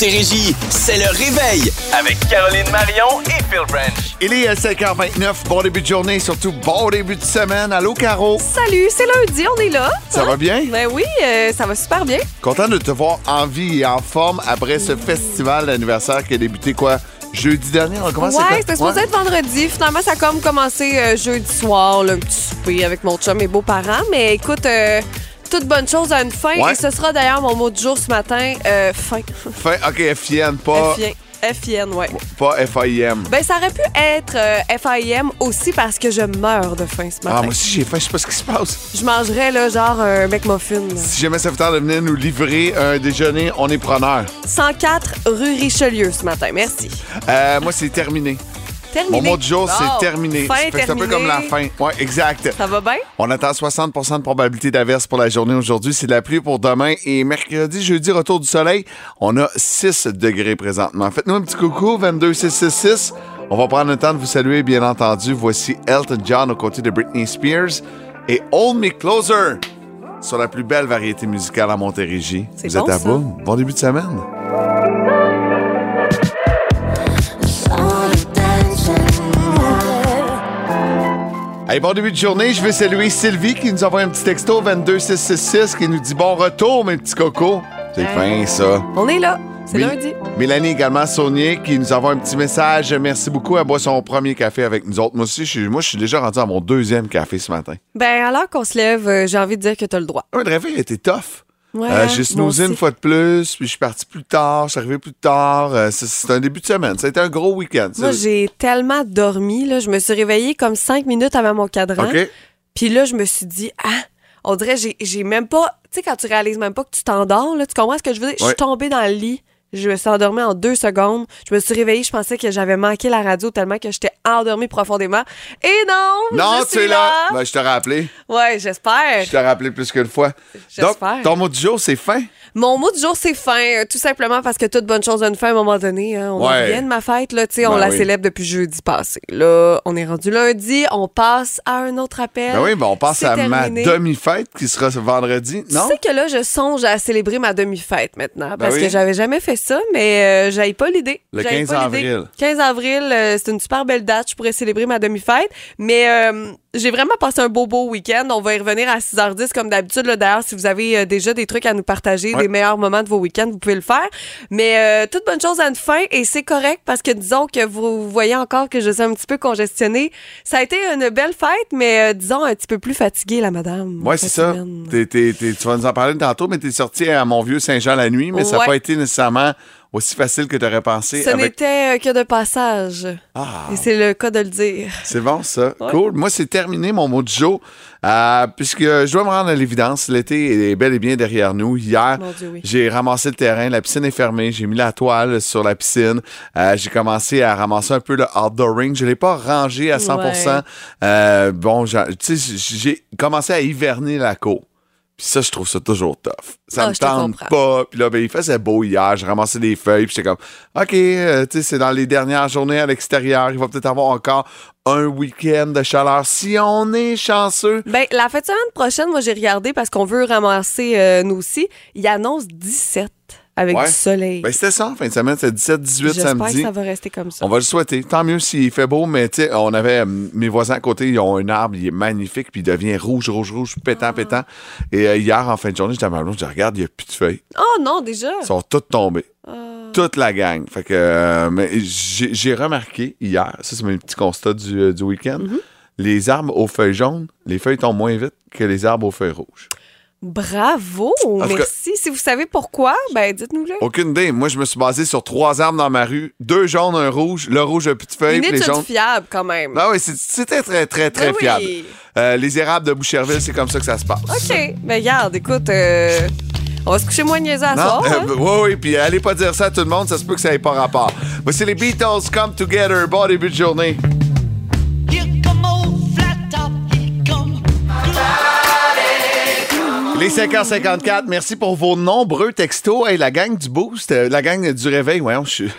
Montérégie, c'est le réveil avec Caroline Marion et Phil Branch. Il est 5h29. Bon début de journée, surtout bon début de semaine. Allô, Caro? Salut, c'est lundi, on est là. Ça va bien? Ben oui, euh, ça va super bien. Content de te voir en vie et en forme après ce festival d'anniversaire qui a débuté quoi? Jeudi dernier, on commence Ouais, c'était supposé être vendredi. Finalement, ça a comme commencé euh, jeudi soir, là, un petit souper avec mon chum et beaux-parents. Mais écoute, euh, toute bonne chose a une fin. Ouais. Et ce sera d'ailleurs mon mot du jour ce matin, euh, fin. Fin, OK, FIN, pas, FIN, FIN, ouais. pas FIM. Ben, ça aurait pu être euh, FIM aussi parce que je meurs de faim ce Ah, matin. moi aussi, j'ai faim, je sais pas ce qui se passe. je mangerais, là, genre un McMuffin. là. Si jamais ça vous tente de venir nous livrer un déjeuner, on est preneur. 104 rue Richelieu ce matin. Merci. Euh, moi, c'est terminé. Terminé. Mon mot du jour, Bon, c'est terminé. C'est un peu comme la fin. Ouais, exact. Ça va bien? On attend 60% de probabilité d'averse pour la journée aujourd'hui. C'est de la pluie pour demain. Et mercredi, jeudi, retour du soleil. On a 6 degrés présentement. Faites-nous un petit coucou, 22666. On va prendre le temps de vous saluer, bien entendu. Voici Elton John aux côtés de Britney Spears et Hold Me Closer sur la plus belle variété musicale à Montérégie. Vous bon, êtes à ça. bout. Bon début de semaine. Hey, bon début de journée. Je veux saluer Sylvie qui nous envoie un petit texto 22666 qui nous dit bon retour, mes petits cocos. C'est fin, ça. On est là. C'est lundi. Mélanie également, Saunier, qui nous envoie un petit message. Merci beaucoup. Elle boit son premier café avec nous autres. Moi aussi, je suis, moi, je suis déjà rendu à mon deuxième café ce matin. Ben, alors qu'on se lève, euh, j'ai envie de dire que t'as le droit. Un réveil était tough. Ouais, Euh, j'ai moi snoozé une fois de plus, puis je suis parti plus tard, je suis arrivé plus tard. Euh, c'est, un début de semaine. Ça a été un gros week-end. Moi, j'ai tellement dormi, là. Je me suis réveillée comme cinq minutes avant mon cadran. Puis là, je me suis dit, ah, on dirait, j'ai, j'ai même pas. Tu sais, quand tu réalises même pas que tu t'endors, tu comprends ce que je veux dire? Je suis tombée dans le lit. Je me suis endormie en deux secondes. Je me suis réveillée, je pensais que j'avais manqué la radio tellement que j'étais endormie profondément. Et non! Non, tu es là. Ben, je t'ai rappelé. Ouais, j'espère. Je t'ai rappelé plus qu'une fois. Donc, J'espère. ton mot du jour, c'est fin. Mon mot du jour, c'est fin. euh, Tout simplement parce que toute bonne chose a une fin à un moment donné. hein. On Ouais. revient de ma fête, là. Tu sais, on Ben la oui. célèbre depuis jeudi passé. Là, on est rendu lundi. On passe à un autre appel. Ben oui, ben on passe à ma demi-fête qui sera ce vendredi. Tu Non? sais que là, je songe à célébrer ma demi-fête maintenant. Parce Ben oui. que j'avais jamais fait ça, mais euh, j'avais pas l'idée. Le J'avais 15 pas l'idée. avril. 15 avril, euh, c'est une super belle date. Je pourrais célébrer ma demi-fête. Mais euh, j'ai vraiment passé un beau, beau week-end. On va y revenir à 6h10 comme d'habitude. D'ailleurs, si vous avez euh, déjà des trucs à nous partager, Ouais. des meilleurs moments de vos week-ends, vous pouvez le faire. Mais euh, toute bonne chose à une fin et c'est correct parce que disons que vous voyez encore que je suis un petit peu congestionnée. Ça a été une belle fête, mais euh, disons un petit peu plus fatiguée, la madame. Cette c'est ça. tu vas nous en parler tantôt, mais t'es sorti à mon vieux Saint-Jean la nuit, mais ça n'a pas été nécessairement aussi facile que t'aurais pensé. Ce avec... n'était euh, que de passage. Ah, Et c'est le cas de le dire. c'est bon, ça. Ouais. Cool. Moi, c'est terminé mon mot de jour, euh, puisque je dois me rendre à l'évidence. L'été est bel et bien derrière nous. Hier, oui. j'ai ramassé le terrain. La piscine est fermée. J'ai mis la toile sur la piscine. Euh, j'ai commencé à ramasser un peu le outdooring. Je ne l'ai pas rangé à 100 Ouais. Euh, Bon, tu j'ai commencé à hiverner la cour. Puis ça, je trouve ça toujours tough. Ça Ah, me te tente pas. Puis là, ben, il faisait beau hier. J'ai ramassé des feuilles. Puis j'étais comme, OK, euh, tu sais, c'est dans les dernières journées à l'extérieur. Il va peut-être avoir encore un week-end de chaleur. Si on est chanceux. Ben, la fête de semaine prochaine, moi, j'ai regardé parce qu'on veut ramasser euh, nous aussi. Il annonce 17 avec Ouais. du soleil. Ben, c'était ça, en fin de semaine. C'était 17, 18 J'espère samedi. que ça va rester comme ça. On va le souhaiter. Tant mieux s'il fait beau, mais tu sais, on avait euh, mes voisins à côté, ils ont un arbre, il est magnifique, puis il devient rouge, rouge, rouge, Ah. pétant, pétant. Et euh, hier, en fin de journée, j'étais à ma blonde, je dis, regarde, il n'y a plus de feuilles. Oh non, déjà? Ils sont toutes tombées. Ah. Toute la gang. Fait que euh, mais j'ai j'ai remarqué hier, ça c'est mon petit constat du, euh, du week-end, Mm-hmm. les arbres aux feuilles jaunes, les feuilles tombent moins vite que les arbres aux feuilles rouges. Bravo, cas- merci. Si vous savez pourquoi, ben dites-nous-le. Aucune idée. Moi, je me suis basé sur trois arbres dans ma rue, deux jaunes, un rouge. Le rouge plus de feuilles, Une les étude jaunes. fiable quand même. Ah oui, c'était très, très, très Ben oui. fiable. Euh, les érables de Boucherville, c'est comme ça que ça se passe. OK. Ben regarde, écoute, euh, on va se coucher moins niaiseux à Non? soir. hein? Euh, oui, oui, puis allez pas dire ça à tout le monde, ça se peut que ça n'ait pas rapport. Voici les Beatles Come Together. Bon début de journée. Les 5h54, merci pour vos nombreux textos. Hey, la gang du Boost, euh, la gang du Réveil, voyons, je suis- Je suis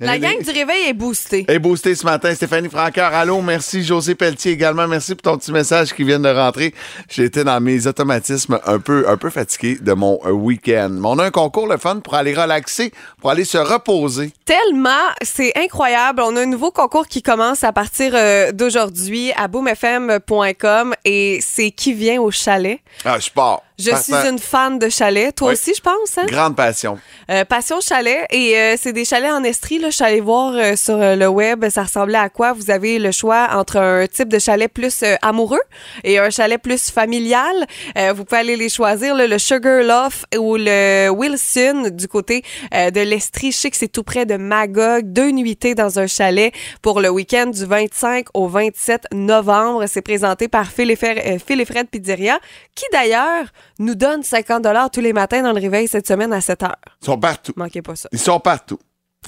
La gang du réveil est boostée. Et boosté ce matin, Stéphanie Franqueur. Allô, merci. José Pelletier également. Merci pour ton petit message qui vient de rentrer. J'étais dans mes automatismes un peu, un peu fatigué de mon euh, week-end. Mais on a un concours, le fun, pour aller relaxer, pour aller se reposer. Tellement, c'est incroyable. On a un nouveau concours qui commence à partir euh, d'aujourd'hui à boomfm.com et c'est qui vient au chalet. Ah, je pars. Je suis une fan de chalet. Toi Oui. aussi, je pense, hein? Grande passion. Euh, Passion Chalet et euh, c'est des chalets en Estrie. Là. Je suis allée voir euh, sur le web, ça ressemblait à quoi? Vous avez le choix entre un type de chalet plus amoureux et un chalet plus familial. Vous pouvez aller les choisir, là, le Sugar Loft ou le Wilson du côté de l'Estrie. Je sais que c'est tout près de Magog. Deux nuitées dans un chalet pour le week-end du 25 au 27 novembre. C'est présenté par Phil et, Fer- Phil et Fred Pizzeria, qui d'ailleurs nous donne 50 tous les matins dans le réveil cette semaine à 7 heures. Ils sont partout. Manquez pas ça. Ils sont partout.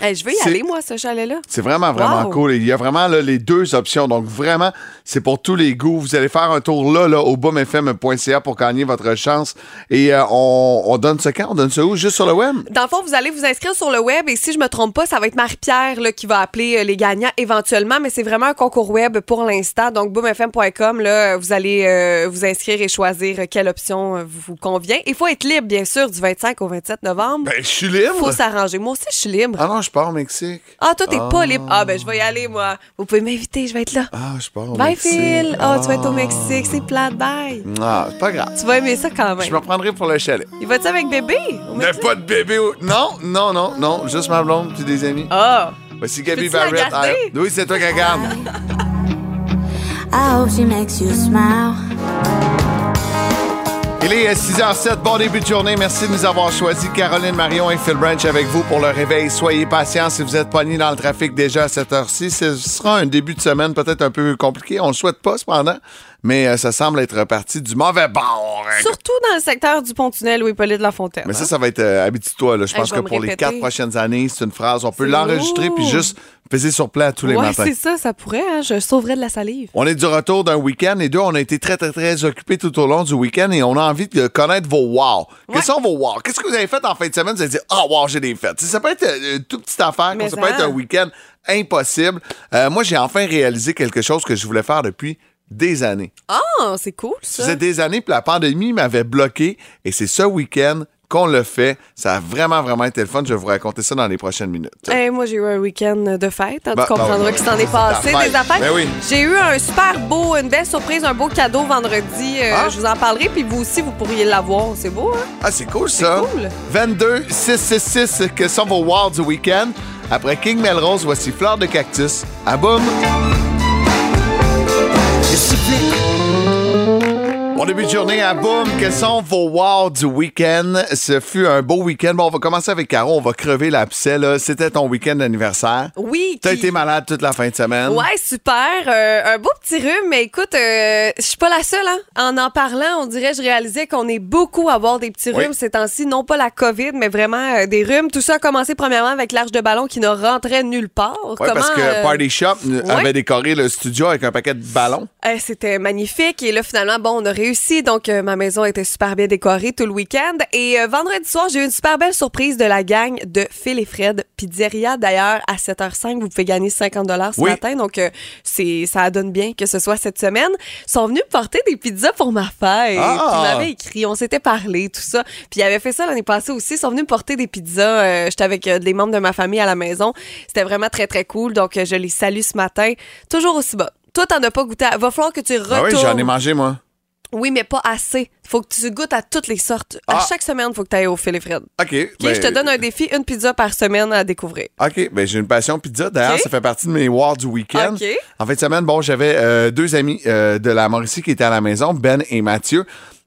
Hey, je veux y aller, moi, ce chalet-là. C'est vraiment, vraiment Wow. cool. Il y a vraiment là, les deux options. Donc, vraiment, c'est pour tous les goûts. Vous allez faire un tour là, là au boomfm.ca pour gagner votre chance. Et euh, on, on donne ce quand? On donne ça où? Juste sur le web? Dans le fond, vous allez vous inscrire sur le web et si je me trompe pas, ça va être Marie-Pierre qui va appeler euh, les gagnants éventuellement, mais c'est vraiment un concours web pour l'instant. Donc, boomfm.com, là, vous allez euh, vous inscrire et choisir quelle option vous convient. Il faut être libre, bien sûr, du 25 au 27 novembre. Ben, je suis libre. faut s'arranger. Moi aussi, je suis libre. Ah non, je pars au Mexique. Ah, toi, t'es pas libre. Ah, ben, je vais y aller, moi. Vous pouvez m'inviter, je vais être là. Ah, je pars au Bye, Mexique. Phil. Ah, tu vas être au Mexique. C'est plate. Bye. Ah, c'est pas grave. Tu vas aimer ça quand Je même. me reprendrai pour le chalet. Il va-tu avec bébé? Mexique? pas de bébé. au- Non, non, non, non. Juste ma blonde puis des amis. Ah! Voici Gabi Barrett. Ah, oui, c'est toi qui la garde. I hope she makes you smile. Il est 6h07, bon début de journée. Merci de nous avoir choisi. Caroline Marion et Phil Branch avec vous pour le réveil. Soyez patients si vous êtes pognés dans le trafic déjà à cette heure-ci. Ce sera un début de semaine peut-être un peu compliqué. On le souhaite pas cependant, mais euh, ça semble être reparti du mauvais bord. Surtout dans le secteur du pont-tunnel de la Fontaine. Mais ça, ça va être euh, habitue-toi. là. Je Hey, pense je que vais me pour les répéter. quatre prochaines années, c'est une phrase. On peut C'est l'enregistrer puis juste peser sur play tous les ouais, matins. c'est ça, ça pourrait. Hein? Je sauverais de la salive. On est du retour d'un week-end et deux, on a été très, très, très occupés tout au long du week-end et on a envie de connaître vos wow. Quels sont vos wow? Qu'est-ce que vous avez fait en fin de semaine? Vous avez dit, ah, wow, j'ai des fêtes. Tu sais, Ça peut être euh, une toute petite affaire, Mais ça peut ça. être un week-end impossible. Euh, moi, j'ai enfin réalisé quelque chose que je voulais faire depuis des années. Ah, c'est cool, Ça ça. faisait des années, puis la pandémie m'avait bloqué et c'est ce week-end qu'on le fait. Ça a vraiment, vraiment été le fun. Je vais vous raconter ça dans les prochaines minutes. Hey, moi, j'ai eu un week-end de fête. hein, Bah, tu comprendras bah, que s'en est passé des affaires. Ben oui. J'ai eu un super beau, une belle surprise, un beau cadeau vendredi. Euh, Ah. Je vous en parlerai, puis vous aussi, vous pourriez l'avoir. C'est beau, hein? Ah, c'est cool ça. cool. 22 666 que sont vos wow du week-end. Après King Melrose, voici Fleur de Cactus. À boum! It's a big Bon début de journée à Boom. Quels sont vos wow du week-end? Ce fut un beau week-end. Bon, on va commencer avec Caro. On va crever l'abcès. là. C'était ton week-end d'anniversaire. Oui. T'as qui- été malade toute la fin de semaine. Ouais, super. Euh, un beau petit rhume, mais écoute, euh, je suis pas la seule. Hein. En en parlant, on dirait, je réalisais qu'on est beaucoup à avoir des petits Oui. rhumes ces temps-ci. Non pas la COVID, mais vraiment euh, des rhumes. Tout ça a commencé premièrement avec l'arche de ballon qui ne rentrait nulle part. Parce que euh, Party Shop ouais. avait décoré le studio avec un paquet de ballons. C'était magnifique. Et là, finalement, bon, on a réussi. Donc, euh, ma maison était super bien décorée tout le week-end. Et euh, vendredi soir, j'ai eu une super belle surprise de la gang de Phil et Fred Pizzeria. D'ailleurs, à 7h05, vous pouvez gagner 50 ce Oui. matin. Donc, euh, c'est ça donne bien que ce soit cette semaine. Ils sont venus me porter des pizzas pour ma fête. Ah! Ils m'avaient écrit, on s'était parlé, tout ça. Puis ils avaient fait ça l'année passée aussi. Ils sont venus me porter des pizzas. J'étais avec des membres de ma famille à la maison. C'était vraiment très, très cool. Donc, je les salue ce matin. Toujours aussi bon. Toi, t'en as pas goûté. à- Va falloir que tu retournes. Ah oui, j'en ai mangé, moi. Oui, mais pas assez. Faut que tu goûtes à toutes les sortes. Ah. À chaque semaine, faut que tu ailles au Phil et Fred. OK. OK, ben, je te donne un défi, une pizza par semaine à découvrir. OK, ben j'ai une passion pizza. D'ailleurs, OK. ça fait partie de mes wards du week-end. OK. En fin de semaine, bon, j'avais euh, deux amis euh, de la Mauricie qui étaient à la maison, Ben et Mathieu.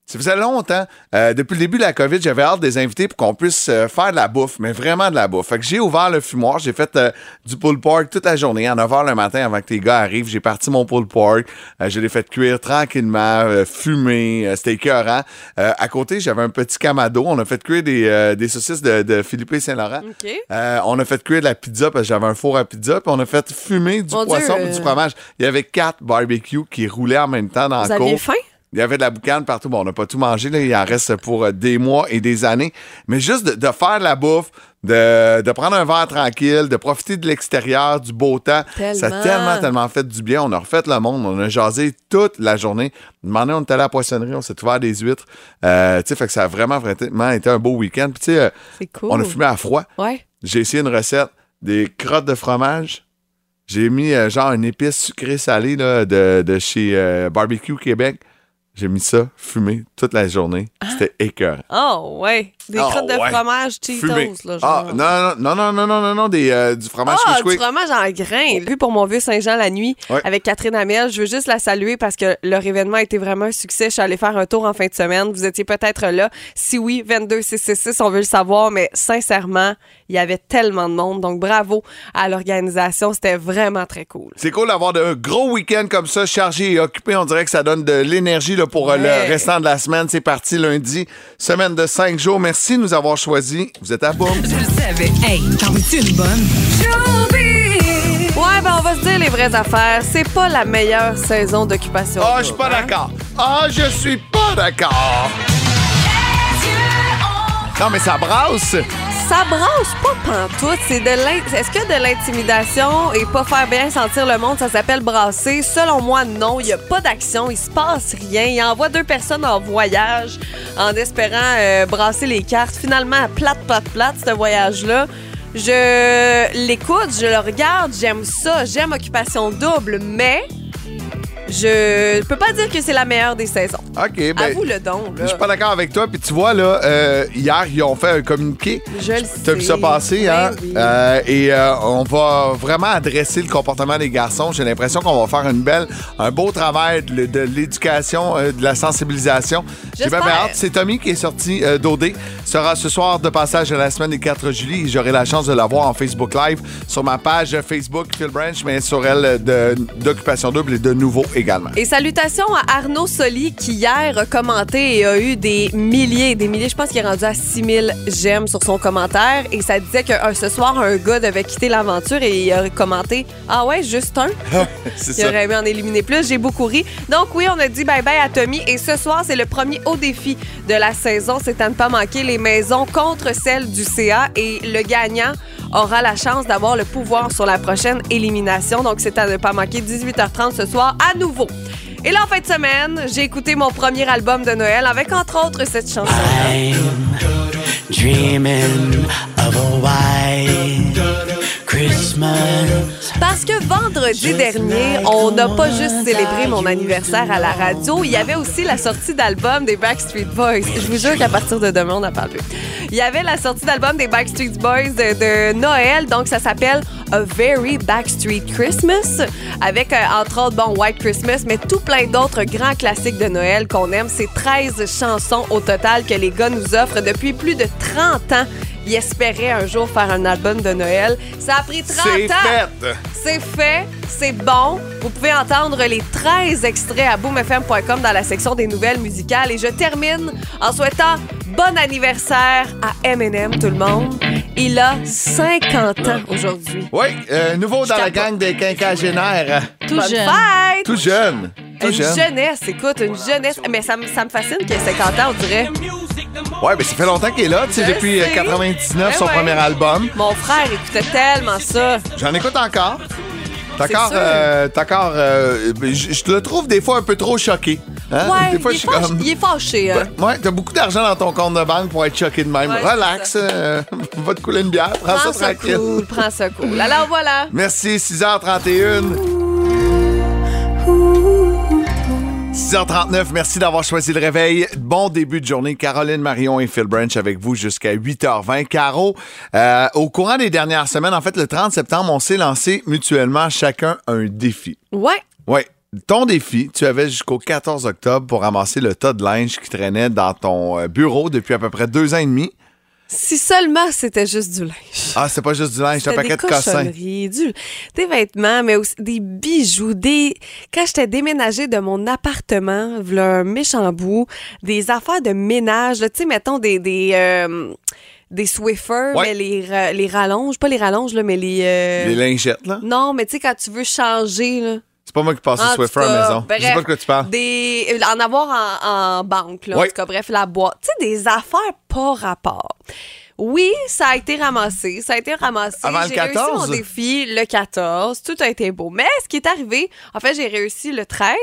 Ça faisait longtemps. euh, depuis le début de la COVID, j'avais hâte de les inviter pour qu'on puisse euh, faire de la bouffe, mais vraiment de la bouffe. Fait que j'ai ouvert le fumoir. J'ai fait euh, du pulled pork toute la journée. À 9 h le matin, avant que tes gars arrivent, j'ai parti mon pulled pork. Euh, je l'ai fait cuire tranquillement, fumer. Euh, C'était écœurant. Euh, à côté, j'avais un petit camado. On a fait cuire des, euh, des saucisses de, de Philippe Saint-Laurent. OK. Euh, on a fait cuire de la pizza parce que j'avais un four à pizza. Puis on a fait fumer du Mon poisson et du fromage. Il y avait quatre barbecues qui roulaient en même temps dans Vous la aviez cour. faim? Il y avait de la boucane partout. Bon, on n'a pas tout mangé. Là. Il en reste pour euh, des mois et des années. Mais juste de, de faire de la bouffe, de, de prendre un verre tranquille, de profiter de l'extérieur, du beau temps. Ça a Tellement. tellement, fait du bien. On a refait le monde. On a jasé toute la journée. Demandé, on était allé à la poissonnerie, on s'est ouvert des huîtres. Euh, tu sais, fait que ça a vraiment, vraiment été un beau week-end. Puis, tu sais, euh, C'est cool. on a fumé à froid. Ouais. J'ai essayé une recette des crottes de fromage. J'ai mis euh, genre une épice sucrée salée là, de, de chez euh, Barbecue Québec. J'ai mis ça fumé toute la journée. C'était écœurant. Oh, ouais. Des Ah, crottes de ouais. fromage Fumé. Cheetos, là, Ah, non, non, non, non, non, non, non, des, euh, du fromage Ah, squish du fromage en grains. Vu pour mon vieux Saint-Jean la nuit Ouais. avec Catherine Hamel. Je veux juste la saluer parce que leur événement a été vraiment un succès. Je suis allée faire un tour en fin de semaine. Vous étiez peut-être là. Si oui, 22666, on veut le savoir, mais sincèrement, il y avait tellement de monde. Donc bravo à l'organisation. C'était vraiment très cool. C'est cool d'avoir de gros week-ends comme ça, chargé et occupé. On dirait que ça donne de l'énergie là, pour euh, Ouais. le restant de la semaine. C'est parti lundi, semaine de cinq jours. Merci de nous avoir choisis. Vous êtes à boum. Je le savais. Hey, t'en une bonne? Ouais, ben on va se dire les vraies affaires. C'est pas la meilleure saison d'occupation. Ah, je suis pas hein? d'accord. Ah, je suis pas d'accord. Non, mais ça brasse. Ça brasse pas pantoute. C'est de Est-ce que de l'intimidation et pas faire bien sentir le monde, ça s'appelle brasser? Selon moi, non. Il y a pas d'action. Il se passe rien. Il envoie deux personnes en voyage en espérant euh, brasser les cartes. Finalement, plate, plate, plate, ce voyage-là. Je l'écoute, je le regarde, j'aime ça. J'aime Occupation Double, mais je peux pas dire que c'est la meilleure des saisons. OK, ben. Avoue-le donc. Je Là. suis pas d'accord avec toi. Puis tu vois, là, euh, hier, ils ont fait un communiqué. Je le T'as vu sais. ça passer, hein? Oui. Euh, et euh, on va vraiment adresser le comportement des garçons. J'ai l'impression qu'on va faire une belle, un beau travail de, de l'éducation, de la sensibilisation. J'ai bien hâte. C'est Tommy qui est sorti d'OD. Sera ce soir de passage à la semaine des 4 juillet. et J'aurai la chance de la voir en Facebook Live sur ma page Facebook Phil Branch, mais sur elle d'Occupation Double et de nouveau également. Et salutations à Arnaud Soli qui hier a commenté et a eu des milliers et des milliers. Je pense qu'il est rendu à 6000 j'aime sur son commentaire. Et ça disait que euh, ce soir, un gars devait quitter l'aventure et il a commenté Ah ouais, juste un? C'est Il ça. aurait aimé en éliminer plus. J'ai beaucoup ri. Donc oui, on a dit bye bye à Tommy. Et ce soir, c'est le premier haut défi de la saison. C'est à ne pas manquer les maisons contre celles du CA. Et le gagnant aura la chance d'avoir le pouvoir sur la prochaine élimination. Donc c'est à ne pas manquer 18h30 ce soir à nouveau. Et là, en fin de semaine, j'ai écouté mon premier album de Noël avec entre autres cette chanson. Dreaming of a. Parce que vendredi dernier, on n'a pas juste célébré mon anniversaire à la radio, il y avait aussi la sortie d'album des Backstreet Boys. Je vous jure qu'à partir de demain, on n'a pas plus. Il y avait la sortie d'album des Backstreet Boys de, de Noël, donc ça s'appelle A Very Backstreet Christmas, avec euh, entre autres, bon, White Christmas, mais tout plein d'autres grands classiques de Noël qu'on aime. C'est 13 chansons au total que les gars nous offrent depuis plus de 30 ans. Ils espéraient un jour faire un album de Noël. Ça a pris 30 C'est ans. fait. C'est fait, c'est bon. Vous pouvez entendre les 13 extraits à boomfm.com dans la section des nouvelles musicales. Et je termine en souhaitant bon anniversaire à Eminem, tout le monde. Il a 50 ans aujourd'hui. Oui, euh, nouveau dans la gang des quinquagénaires. Tout Bonne jeune. fête! Tout jeune. Tout Une jeune. jeunesse, écoute, une jeunesse. Mais ça me fascine qu'il ait 50 ans, on dirait. Ouais, ben ça fait longtemps qu'il est là, tu sais, depuis euh, sais. 99, Ben son ouais. premier album. Mon frère écoutait tellement ça. J'en écoute encore. T'as encore, sûr. euh, t'as encore, euh, je je te le trouve des fois un peu trop choqué. Hein? Ouais, des fois, il, est fâché, comme. il est fâché, hein. Ouais, t'as beaucoup d'argent dans ton compte de banque pour être choqué de même. Ouais, Relax, euh, va te couler une bière, prends, Prends ça ça tranquille. cool, prends ça cool. Alors voilà. Merci, 6h31. 6h39, merci d'avoir choisi le réveil. Bon début de journée. Caroline Marion et Phil Branch avec vous jusqu'à 8h20. Caro, euh, au courant des dernières semaines, en fait, le 30 septembre, on s'est lancé mutuellement chacun un défi. Ouais. Oui. Ton défi, tu avais jusqu'au 14 octobre pour ramasser le tas de linge qui traînait dans ton euh, bureau depuis à peu près deux ans et demi. Si seulement c'était juste du linge. Ah, c'est pas juste du linge, c'est un paquet des de cossins. du, des vêtements, mais aussi des bijoux, des... Quand j'étais déménagée de mon appartement, v'là un méchant bout, des affaires de ménage, tu sais, mettons des... des euh, des Swiffers, Ouais. mais les, les rallonges, pas les rallonges, là, mais les... euh, Les lingettes, là. Non, mais tu sais, quand tu veux changer, là. C'est pas moi qui passe au Swiffer à la maison. je sais bref, pas de quoi tu parles. Des, euh, en avoir en, en banque, là. En tout cas, bref, la boîte. Tu sais, des affaires pas rapport. Oui, ça a été ramassé. Ça a été ramassé. Avant le J'ai réussi 14? mon défi le 14. Tout a été beau. Mais ce qui est arrivé, en fait, j'ai réussi le 13.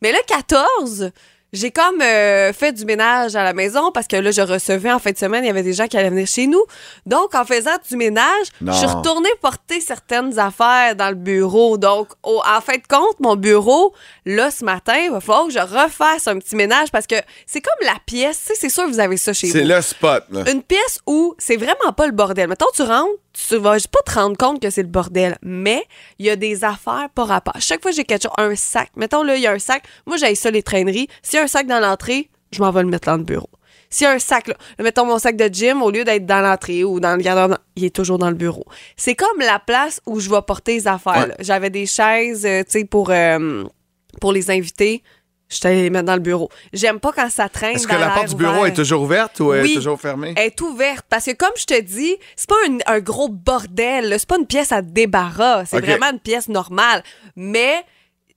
Mais le 14, j'ai comme euh, fait du ménage à la maison parce que là, je recevais en fin de semaine, il y avait des gens qui allaient venir chez nous. Donc, en faisant du ménage, Non. je suis retournée porter certaines affaires dans le bureau. Donc, au- en fin de compte, mon bureau, là, ce matin, il va falloir que je refasse un petit ménage parce que c'est comme la pièce. Tu sais, c'est sûr que vous avez ça chez vous C'est le spot. Là. une pièce où c'est vraiment pas le bordel. Mettons, tu rentres, tu vas pas te rendre compte que c'est le bordel, mais il y a des affaires par rapport. Chaque fois que j'ai quelque chose, un sac, mettons là, il y a un sac, moi j'ai ça les traîneries. S'il y a un sac dans l'entrée, je m'en vais le mettre dans le bureau. S'il y a un sac, là, mettons mon sac de gym, au lieu d'être dans l'entrée ou dans le gardien, il est toujours dans le bureau. C'est comme la place où je vais porter les affaires. Ouais. J'avais des chaises, euh, tu sais, pour, euh, pour les invités. Je t'allais les mettre dans le bureau. J'aime pas quand ça traîne. Est-ce que la porte du bureau ouvert. est toujours ouverte ou elle Oui. est toujours fermée? Elle est ouverte parce que comme je te dis, c'est pas un, un gros bordel, c'est pas une pièce à débarras, c'est vraiment une pièce normale, mais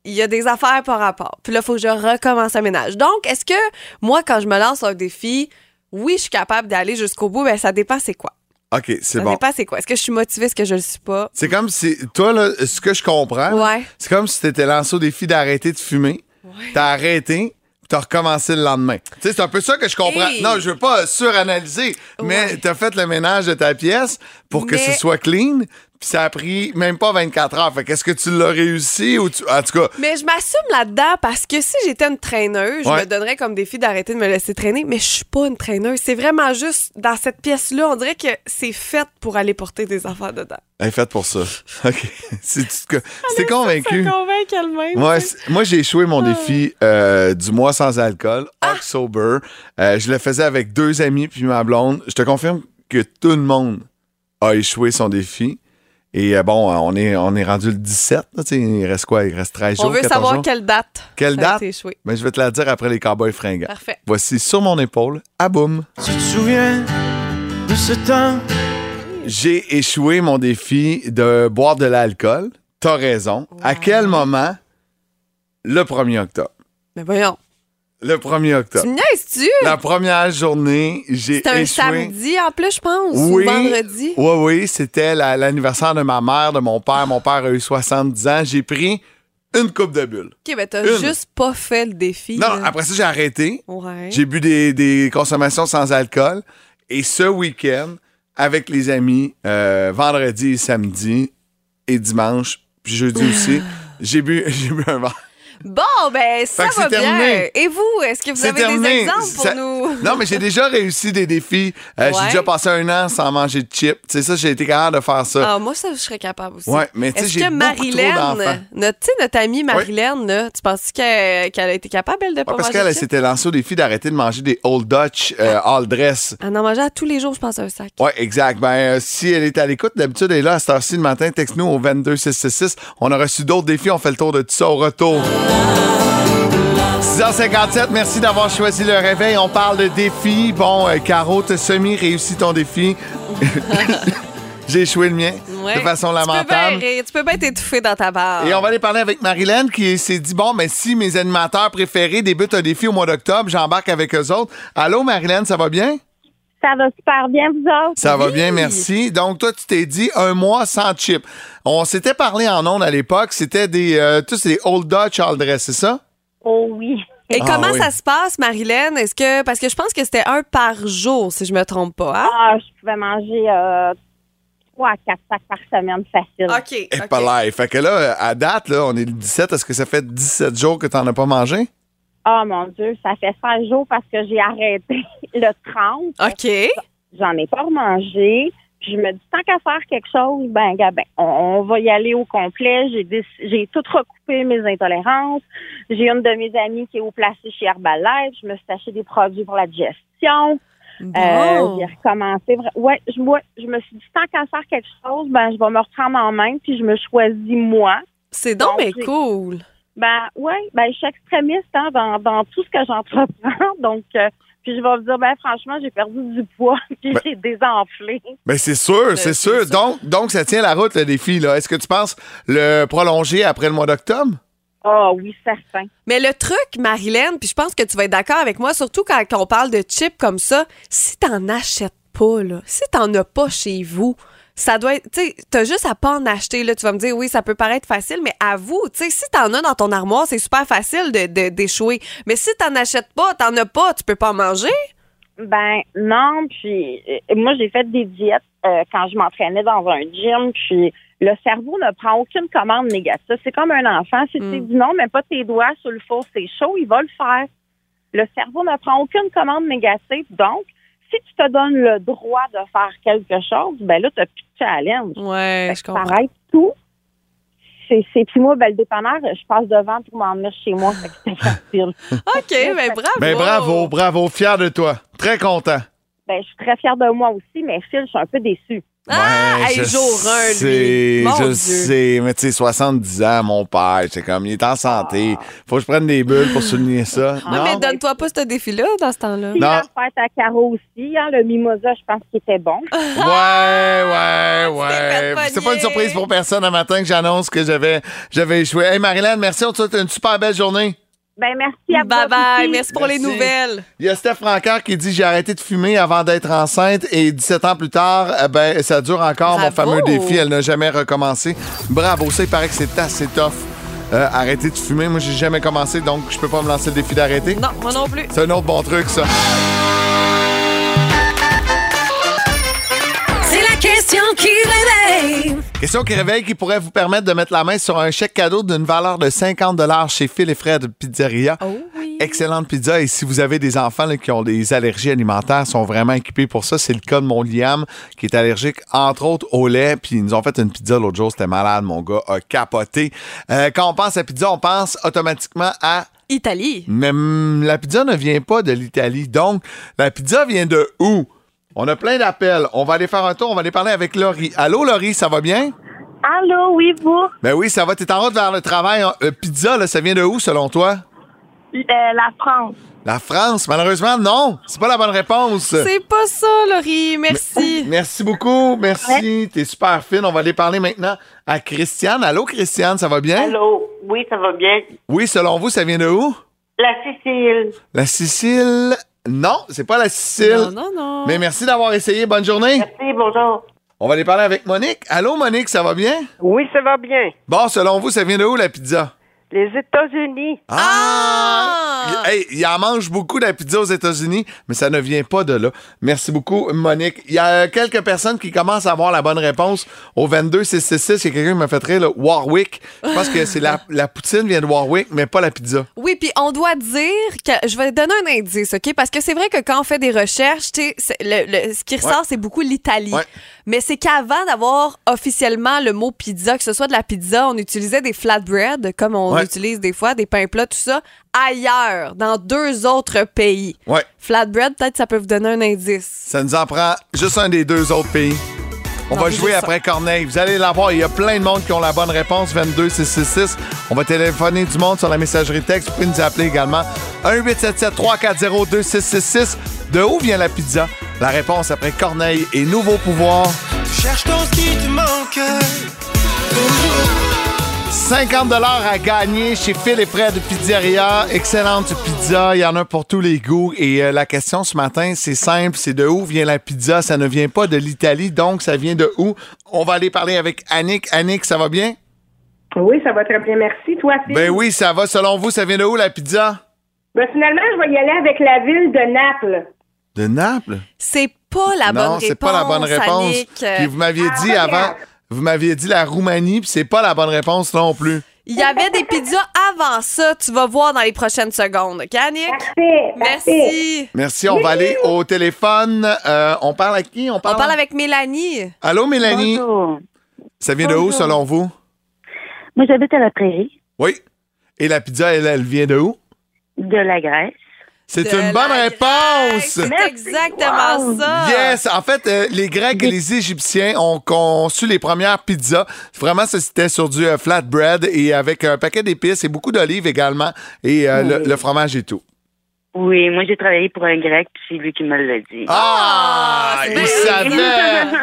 il y a des affaires par rapport. Puis là, il faut que je recommence un ménage. Donc, est-ce que moi, quand je me lance un défi, oui, je suis capable d'aller jusqu'au bout, mais ça dépend c'est quoi. OK, c'est Ça bon. dépend c'est quoi. Est-ce que je suis motivée, est-ce que je le suis pas? C'est comme si, toi, là, ce que je comprends, Ouais. c'est comme si tu étais lancé au défi d'arrêter de fumer. T'as arrêté, t'as recommencé le lendemain. Tu sais, c'est un peu ça que je comprends. Hey. Non, je veux pas suranalyser, mais Ouais. t'as fait le ménage de ta pièce pour que ce soit clean, puis ça a pris même pas 24 heures. Fait qu'est-ce que tu l'as réussi ou tu... En tout cas, Mais je m'assume là-dedans parce que si j'étais une traîneuse, je Ouais. me donnerais comme défi d'arrêter de me laisser traîner, mais je suis pas une traîneuse. C'est vraiment juste dans cette pièce-là, on dirait que c'est fait pour aller porter des affaires dedans. elle est faite pour ça. OK. Si t'es convaincu. Elle-même. C'est- moi j'ai échoué mon défi euh, du mois sans alcool, October. Euh, je le faisais avec deux amis puis ma blonde. Je te confirme que tout le monde a échoué son défi. Et euh, bon, euh, on est, on est rendu le 17. là, tu sais, il reste quoi? Il reste 13 jours, On veut 14 savoir jours? quelle date. Quelle date? échoué. Ben, je vais te la dire après les cowboys fringants. Parfait. Voici sur mon épaule, à boum. Tu te souviens de ce temps J'ai échoué mon défi de boire de l'alcool. T'as raison. À quel moment? Le 1er octobre. Mais voyons. Le 1er octobre. Tu me niaises-tu? La première journée, j'ai C'était un échoué. samedi en plus, je pense. Oui. Ou vendredi. Oui, oui, c'était la- l'anniversaire de ma mère, de mon père. Mon père a eu 70 ans. J'ai pris une coupe de bulles. OK, ben t'as Une. juste pas fait le défi. Non, là. après ça, j'ai arrêté. Ouais. J'ai bu des, des consommations sans alcool. Et ce week-end, avec les amis, euh, vendredi et samedi et dimanche, puis jeudi aussi, j'ai bu, j'ai bu un verre. Bon, ben ça va bien. terminé. Et vous, est-ce que vous avez terminé. des exemples pour Ça- nous? Non, mais j'ai déjà réussi des défis. Euh, J'ai déjà passé un an sans manger de chips. Tu sais, ça, j'ai été capable de faire ça. Ah, moi, ça, je serais capable aussi. Ouais, mais tu sais, Est-ce j'ai que Marilyn, notre, tu sais, notre amie Marilyn, là, tu penses qu'elle a été capable, elle, de pas Ouais, parce manger qu'elle s'était lancée au défi d'arrêter de manger des Old Dutch euh, all dress. Elle en mangeait à tous les jours, je pense, un sac. Ouais, exact. Ben, euh, si elle est à l'écoute, d'habitude, elle est là à cette heure-ci le matin. Texte-nous au 22666. On a reçu d'autres défis. On fait le tour de tout ça au retour. 6h57, merci d'avoir choisi le réveil. On parle de défis. Bon, euh, Caro, t'as semi-réussi ton défi. J'ai échoué le mien Ouais. de façon lamentable. tu peux bien t'étouffer dans ta barre. Et on va aller parler avec Marilyn qui s'est dit bon, mais si mes animateurs préférés débutent un défi au mois d'octobre, j'embarque avec eux autres. Allô, Marilyn, ça va bien? Ça va super bien, vous autres? Ça va bien, merci. Donc, toi, tu t'es dit un mois sans chip. On s'était parlé en ondes à l'époque. C'était des, euh, tous des Old Dutch all dress, c'est ça? Oh oui. Et Ah, comment oui. ça se passe, Marilyn? Est-ce que parce que je pense que c'était un par jour, si je me trompe pas. Hein? Ah, je pouvais manger euh, 3 à 4 sacs par semaine facile. OK. Et ok. pas là. Fait que là, à date, là, on est le 17. Est-ce que ça fait 17 jours que t'en as pas mangé? Oh mon Dieu, ça fait 16 jours parce que j'ai arrêté le 30. OK. J'en ai pas remangé. Puis je me dis, tant qu'à faire quelque chose, ben, ben on, on va y aller au complet. J'ai tout recoupé mes intolérances. J'ai une de mes amies qui est au placé chez Herbalife. Je me suis acheté des produits pour la digestion. Euh, j'ai recommencé. Ouais, je, moi, je me suis dit, tant qu'à faire quelque chose, ben, je vais me reprendre en main, puis je me choisis moi. C'est donc mais cool. Ben, ouais, ben, je suis extrémiste hein, dans, dans tout ce que j'entreprends. Donc, euh, puis je vais vous dire, ben, franchement, j'ai perdu du poids, puis Ben- j'ai désenflé. Ben, c'est sûr, c'est c'est sûr. Donc, donc, ça tient la route, le défi, là. Est-ce que tu penses le prolonger après le mois d'octobre? Ah oui, certain. Mais le truc, Marilyn, puis je pense que tu vas être d'accord avec moi, surtout quand on parle de chips comme ça, si t'en achètes pas, là, si t'en as pas chez vous, ça doit être, tu sais, t'as juste à pas en acheter, là. Tu vas me dire, oui, ça peut paraître facile, mais avoue, tu sais, si t'en as dans ton armoire, c'est super facile de, d'échouer. Mais si t'en achètes pas, t'en as pas, tu peux pas en manger? Ben non, puis euh, moi j'ai fait des diètes euh, quand je m'entraînais dans un gym, puis le cerveau ne prend aucune commande négative. C'est comme un enfant, si tu dis non, mais pas tes doigts sur le four, c'est chaud, il va le faire. Le cerveau ne prend aucune commande négative, donc si tu te donnes le droit de faire quelque chose, ben là, tu plus de challenge. Ouais, je Ça comprends. arrête tout. C'est, c'est, puis moi, ben, le dépanneur, je passe devant pour m'en venir chez moi, fait que c'était facile. OK, ben bravo. Ben bravo, bravo, fier de toi. Très content. Ben, je suis très fière de moi aussi, mais Phil, je suis un peu déçue. Ah, Ouais, hey, je jour un, lui. Mon je Dieu. sais, mais tu sais, 70 ans, mon père, c'est comme, il est en santé. Faut que je prenne des bulles pour souligner ça. Ah, mais donne-toi pas ce défi-là dans ce temps-là. Non. la fête à Caro aussi, hein, le mimosa, je pense qu'il était bon. Ouais, ouais, ouais. fait C'est pas une surprise pour personne un matin que j'annonce que j'avais, j'avais échoué. Hey, Marilyn, merci. On te souhaite une super belle journée. Ben, merci à vous. Bye bye, merci pour les nouvelles. Il y a Steph Rancard qui dit j'ai arrêté de fumer avant d'être enceinte et 17 ans plus tard, eh ben ça dure encore mon fameux défi. Elle n'a jamais recommencé. Bravo, ça il paraît que c'est assez tough. euh, arrêter de fumer, moi j'ai jamais commencé donc je peux pas me lancer le défi d'arrêter. Non, moi non plus. C'est un autre bon truc ça. Question qui réveille. Question qui réveille qui pourrait vous permettre de mettre la main sur un chèque cadeau d'une valeur de 50 chez Phil et Fred Pizzeria. Oh oui. Excellente pizza. Et si vous avez des enfants là, qui ont des allergies alimentaires, sont vraiment équipés pour ça. C'est le cas de mon Liam, qui est allergique, entre autres, au lait. Puis ils nous ont fait une pizza l'autre jour. C'était malade. Mon gars a capoté. Euh, quand on pense à pizza, on pense automatiquement à... Italie. Mais hum, la pizza ne vient pas de l'Italie. Donc, la pizza vient de où? On a plein d'appels. On va aller faire un tour. On va aller parler avec Laurie. Allô, Laurie, ça va bien? Allô, oui, vous? Ben oui, ça va. T'es en route vers le travail. Euh, pizza, là, ça vient de où, selon toi? Euh, la France. La France, malheureusement, non. C'est pas la bonne réponse. C'est pas ça, Laurie. Merci. Merci beaucoup. Merci. T'es super fine. On va aller parler maintenant à Christiane. Allô, Christiane, ça va bien? Allô? Oui, ça va bien. Oui, selon vous, ça vient de où? La Sicile. La Sicile. Non, c'est pas la Sicile. Non, non, non. Mais merci d'avoir essayé. Bonne journée. Merci, bonjour. On va aller parler avec Monique. Allô, Monique, ça va bien? Oui, ça va bien. Bon, selon vous, ça vient de où, la pizza? Les États-Unis. Ah! Hey, il en mange beaucoup de la pizza aux États-Unis, mais ça ne vient pas de là. Merci beaucoup, Monique. Il y a quelques personnes qui commencent à avoir la bonne réponse au 22 666. Il y a quelqu'un qui m'a fait très le Warwick. Je pense que c'est la, la poutine vient de Warwick, mais pas la pizza. Oui, puis on doit dire que je vais donner un indice, OK? Parce que c'est vrai que quand on fait des recherches, tu sais, c'est- le- le- ce qui ressort, Ouais. c'est beaucoup l'Italie. Ouais. Mais c'est qu'avant d'avoir officiellement le mot pizza, que ce soit de la pizza, on utilisait des flatbread, comme on Ouais. Utilise des fois, des pains plats, tout ça, ailleurs, dans deux autres pays. Ouais. Flatbread, peut-être ça peut vous donner un indice. Ça nous en prend juste un des deux autres pays. On Non, va jouer après Corneille. Vous allez l'avoir. Il y a plein de monde qui ont la bonne réponse. 22 666. On va téléphoner du monde sur la messagerie texte. Vous pouvez nous appeler également. 1-877-340-2666. De où vient la pizza? La réponse après Corneille et Nouveau Pouvoir. Cherche ton qui te manque. 50 à gagner chez Phil et Fred Pizzeria. Excellente pizza. Il y en a pour tous les goûts. Et euh, la question ce matin, c'est simple. C'est de où vient la pizza? Ça ne vient pas de l'Italie. Donc, ça vient de où? On va aller parler avec Annick. Annick, ça va bien? Oui, ça va très bien, merci. Toi, Phil? Ben oui, ça va. Selon vous, ça vient de où la pizza? Ben, finalement, je vais y aller avec la ville de Naples. De Naples? C'est pas la bonne non, réponse. c'est pas la bonne réponse. Annick. Puis vous m'aviez dit Ah, avant, regarde. Vous m'aviez dit la Roumanie, puis c'est pas la bonne réponse non plus. Il y avait des pizzas avant ça, tu vas voir dans les prochaines secondes. OK, Annick? Parfait. Merci. Merci, on va aller au téléphone. Euh, on parle à qui? On parle, On parle avec Mélanie. Allô, Mélanie? Bonjour. Ça vient de où, Bonjour. selon vous? Moi, j'habite à la prairie, Oui. Et la pizza, elle, elle vient de où? de la Grèce. C'est une bonne réponse! C'est exactement Wow. ça. Yes! En fait, euh, les Grecs et les Égyptiens ont conçu les premières pizzas. Vraiment, ça, c'était sur du euh, flatbread et avec un paquet d'épices et beaucoup d'olives également et euh, le, le fromage et tout. Oui, moi, j'ai travaillé pour un grec, puis c'est lui qui me l'a dit. Ah! c'est il bien. savait!